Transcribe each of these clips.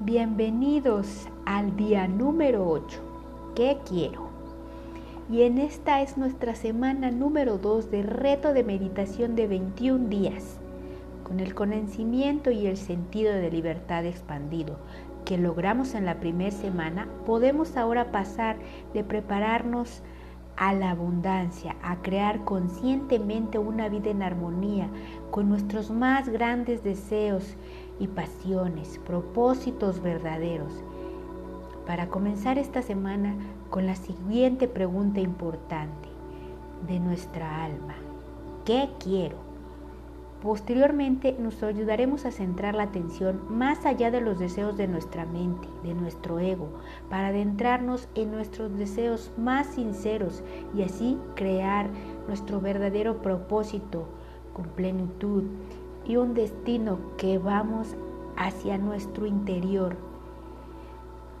Bienvenidos al día número 8. ¿Qué quiero? Y en esta es nuestra semana número 2 de reto de meditación de 21 días, con el conocimiento y el sentido de libertad expandido que logramos en la primera semana, podemos ahora pasar de prepararnos a la abundancia, a crear conscientemente una vida en armonía con nuestros más grandes deseos y pasiones, propósitos verdaderos. Para comenzar esta semana con la siguiente pregunta importante de nuestra alma. ¿Qué quiero? Posteriormente nos ayudaremos a centrar la atención más allá de los deseos de nuestra mente, de nuestro ego, para adentrarnos en nuestros deseos más sinceros y así crear nuestro verdadero propósito con plenitud y un destino que vamos hacia nuestro interior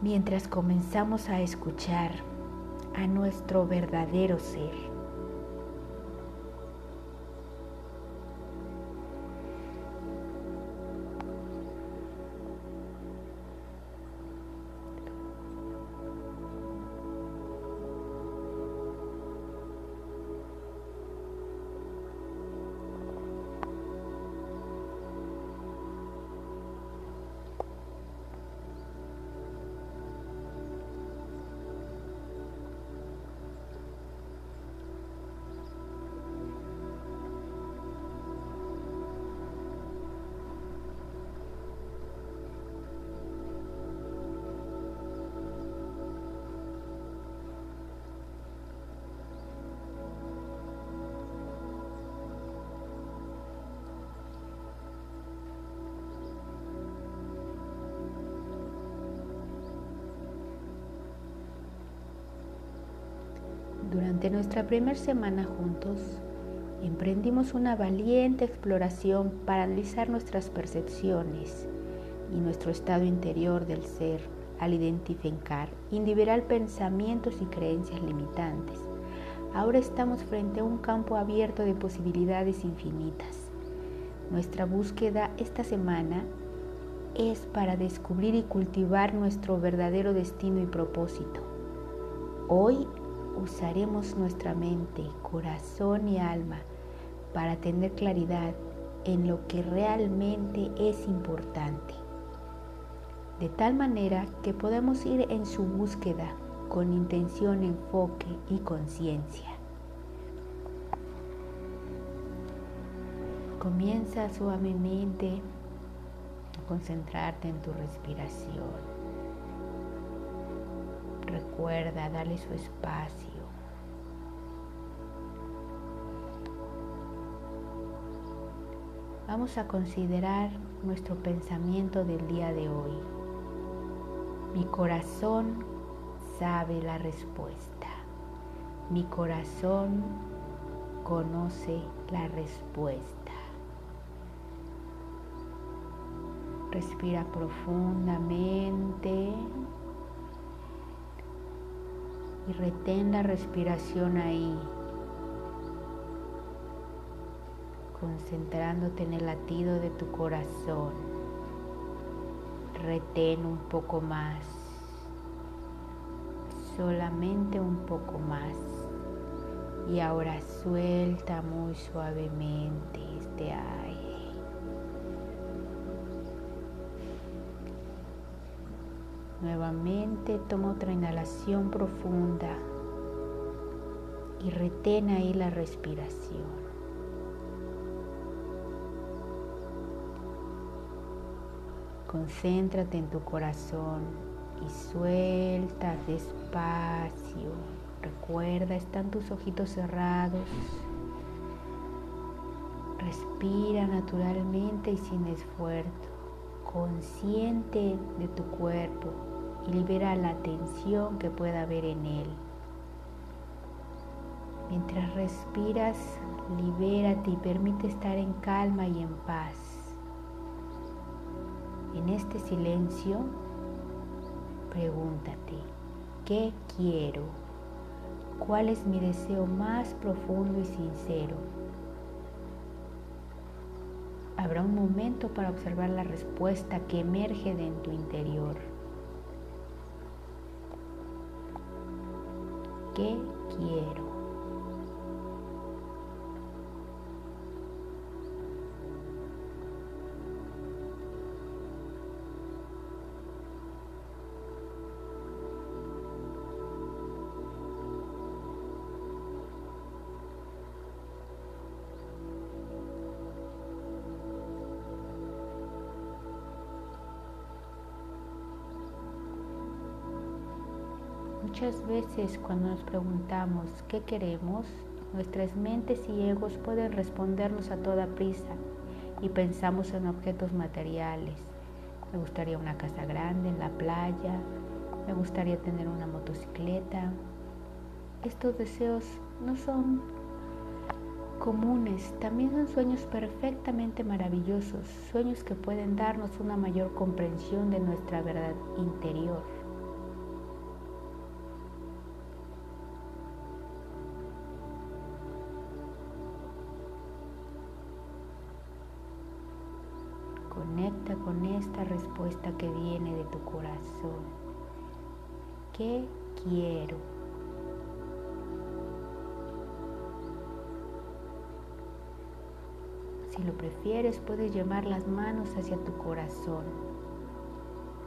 mientras comenzamos a escuchar a nuestro verdadero ser. Durante nuestra primera semana juntos, emprendimos una valiente exploración para analizar nuestras percepciones y nuestro estado interior del ser al identificar liberar pensamientos y creencias limitantes. Ahora estamos frente a un campo abierto de posibilidades infinitas. Nuestra búsqueda esta semana es para descubrir y cultivar nuestro verdadero destino y propósito. Hoy usaremos nuestra mente, corazón y alma para tener claridad en lo que realmente es importante. De tal manera que podemos ir en su búsqueda con intención, enfoque y conciencia. Comienza suavemente a concentrarte en tu respiración. Recuerda darle su espacio. Vamos a considerar nuestro pensamiento del día de hoy. Mi corazón sabe la respuesta. Mi corazón conoce la respuesta. Respira profundamente y retén la respiración ahí, concentrándote en el latido de tu corazón. Retén un poco más, solamente un poco más. Y ahora suelta muy suavemente este aire. Nuevamente toma otra inhalación profunda y retén ahí la respiración. Concéntrate en tu corazón y suelta despacio. Recuerda, están tus ojitos cerrados. Respira naturalmente y sin esfuerzo, consciente de tu cuerpo libera la tensión que pueda haber en él. Mientras respiras, libérate y permite estar en calma y en paz. En este silencio, pregúntate, ¿qué quiero? ¿Cuál es mi deseo más profundo y sincero? Habrá un momento para observar la respuesta que emerge de en tu interior. ¿Qué quiero? Muchas veces cuando nos preguntamos qué queremos, nuestras mentes y egos pueden respondernos a toda prisa y pensamos en objetos materiales. Me gustaría una casa grande en la playa, me gustaría tener una motocicleta. Estos deseos no son comunes, también son sueños perfectamente maravillosos, sueños que pueden darnos una mayor comprensión de nuestra verdad interior. Conecta con esta respuesta que viene de tu corazón. ¿Qué quiero? Si lo prefieres, puedes llevar las manos hacia tu corazón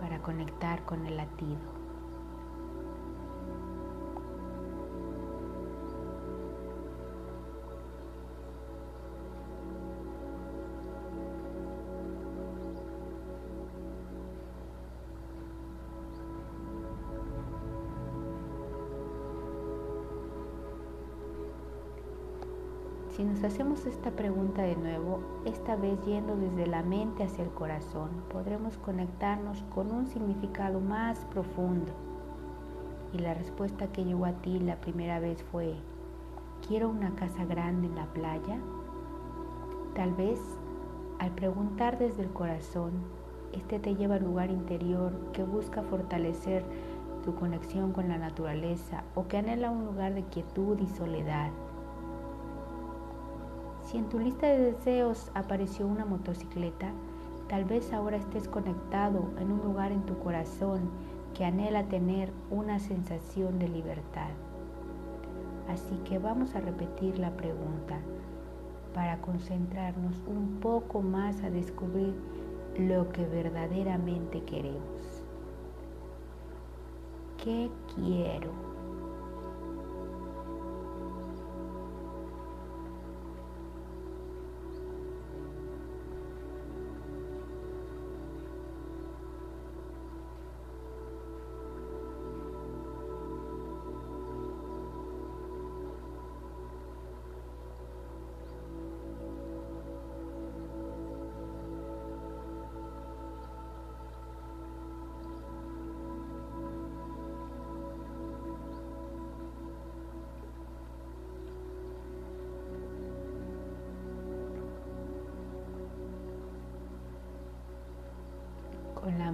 para conectar con el latido. Si nos hacemos esta pregunta de nuevo, esta vez yendo desde la mente hacia el corazón, podremos conectarnos con un significado más profundo. Y la respuesta que llegó a ti la primera vez fue, quiero una casa grande en la playa. Tal vez al preguntar desde el corazón, este te lleva al lugar interior que busca fortalecer tu conexión con la naturaleza o que anhela un lugar de quietud y soledad. Si en tu lista de deseos apareció una motocicleta, tal vez ahora estés conectado en un lugar en tu corazón que anhela tener una sensación de libertad. Así que vamos a repetir la pregunta para concentrarnos un poco más a descubrir lo que verdaderamente queremos. ¿Qué quiero?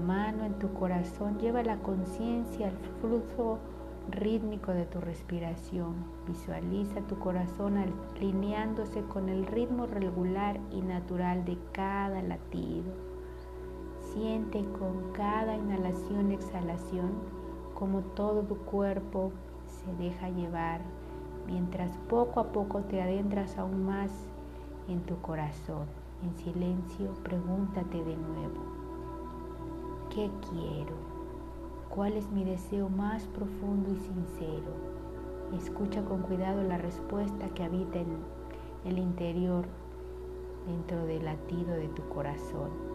Mano en tu corazón lleva la conciencia al flujo rítmico de tu respiración. Visualiza tu corazón alineándose con el ritmo regular y natural de cada latido. Siente con cada inhalación y exhalación como todo tu cuerpo se deja llevar mientras poco a poco te adentras aún más en tu corazón. En silencio, pregúntate de nuevo. ¿Qué quiero? ¿Cuál es mi deseo más profundo y sincero? Escucha con cuidado la respuesta que habita en el interior, dentro del latido de tu corazón.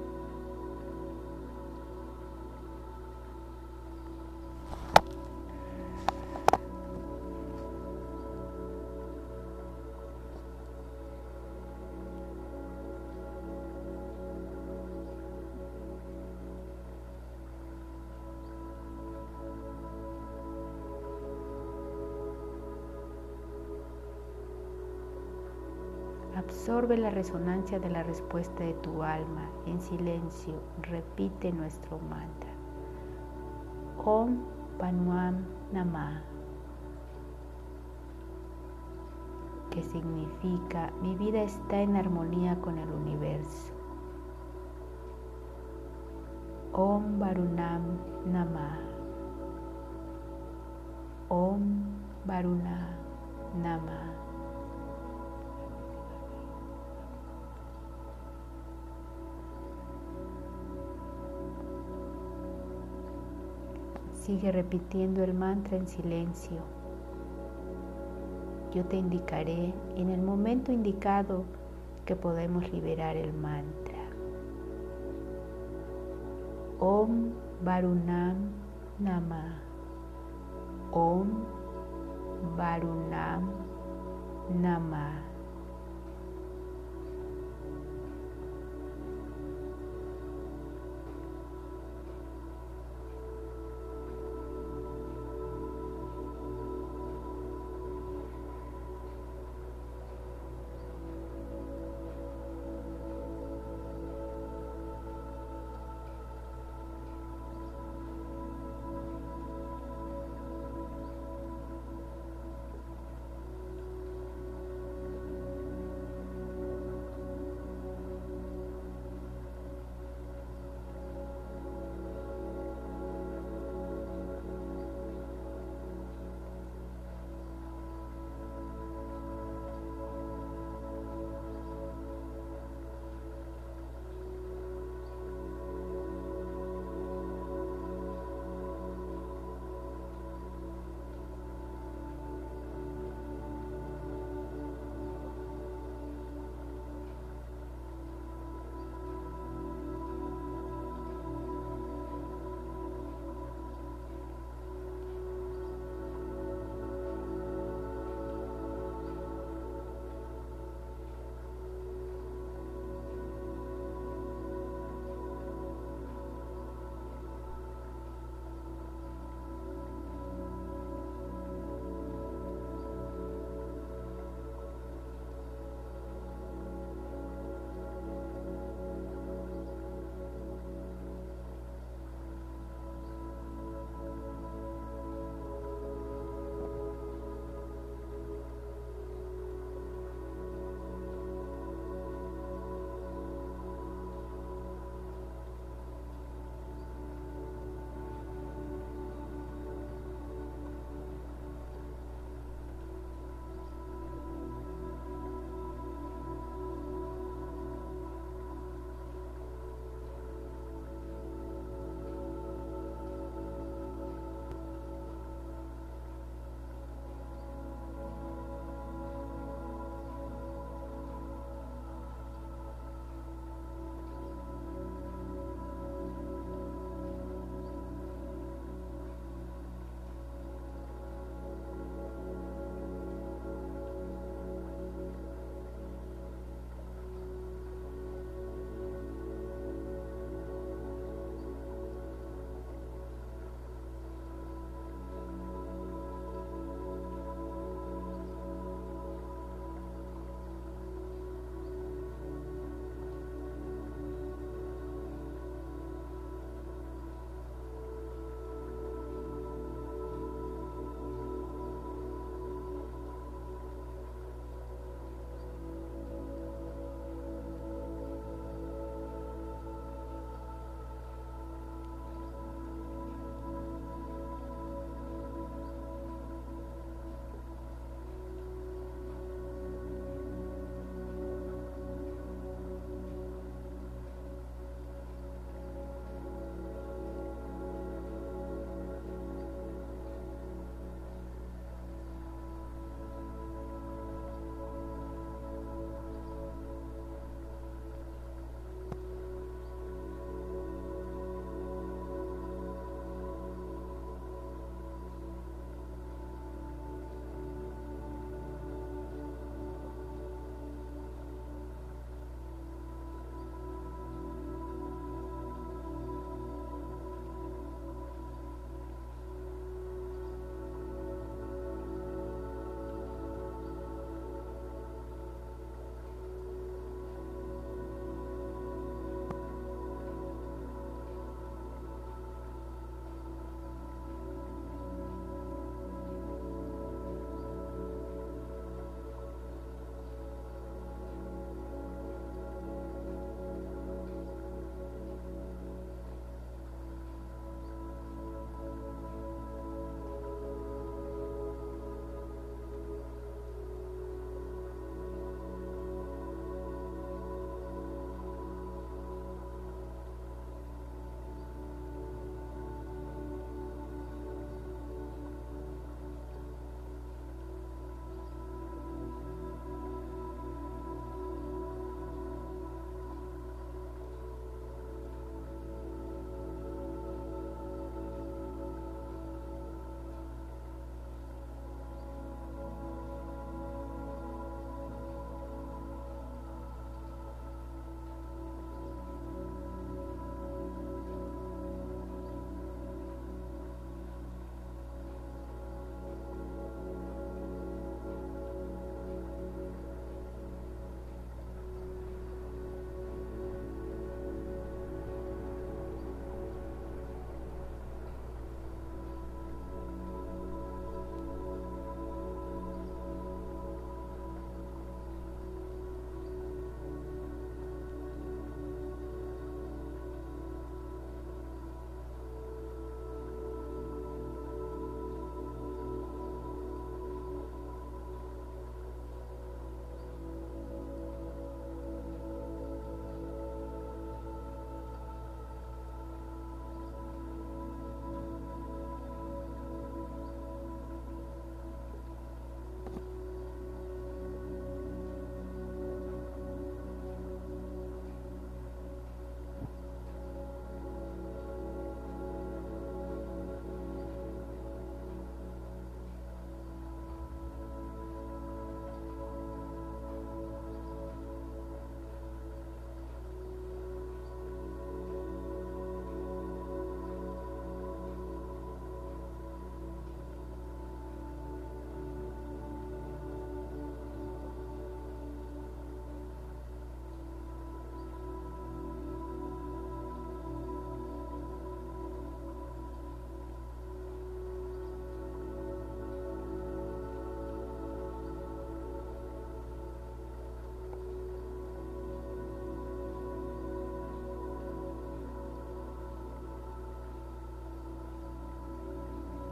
Absorbe la resonancia de la respuesta de tu alma. En silencio, repite nuestro mantra. Om Panuam Namah. Que significa mi vida está en armonía con el universo. Om Varunam Namah. Om Varuna Namah. Sigue repitiendo el mantra en silencio. Yo te indicaré en el momento indicado que podemos liberar el mantra. Om Varunam Nama. Om Varunam Nama.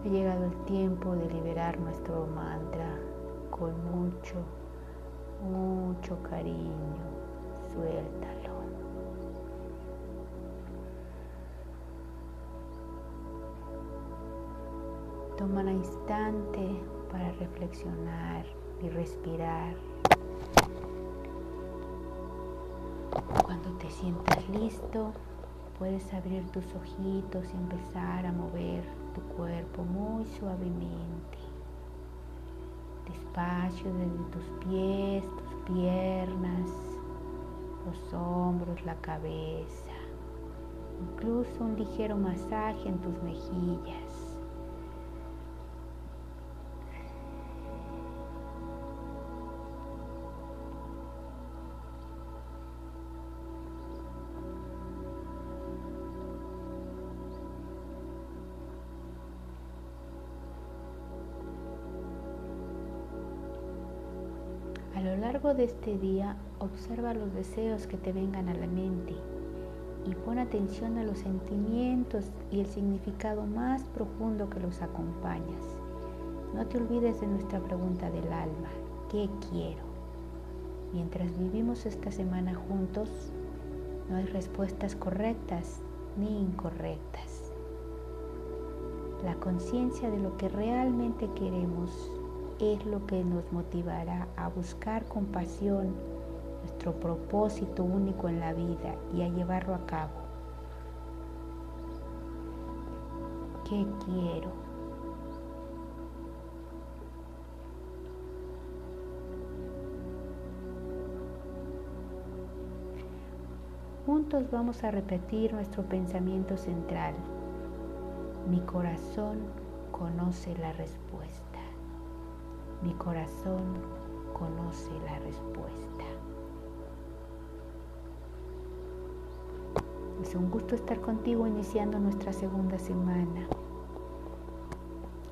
Ha llegado el tiempo de liberar nuestro mantra con mucho, mucho cariño. Suéltalo. Toma un instante para reflexionar y respirar. Cuando te sientas listo, puedes abrir tus ojitos y empezar a mover tu cuerpo muy suavemente. Despacio desde tus pies, tus piernas, los hombros, la cabeza. Incluso un ligero masaje en tus mejillas. De este día, observa los deseos que te vengan a la mente y pon atención a los sentimientos y el significado más profundo que los acompañas. No te olvides de nuestra pregunta del alma, ¿qué quiero? Mientras vivimos esta semana juntos, no hay respuestas correctas ni incorrectas. La conciencia de lo que realmente queremos es lo que nos motivará a buscar con pasión nuestro propósito único en la vida y a llevarlo a cabo. ¿Qué quiero? Juntos vamos a repetir nuestro pensamiento central. Mi corazón conoce la respuesta. Mi corazón conoce la respuesta. Es un gusto estar contigo iniciando nuestra segunda semana.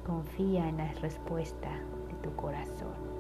Confía en la respuesta de tu corazón.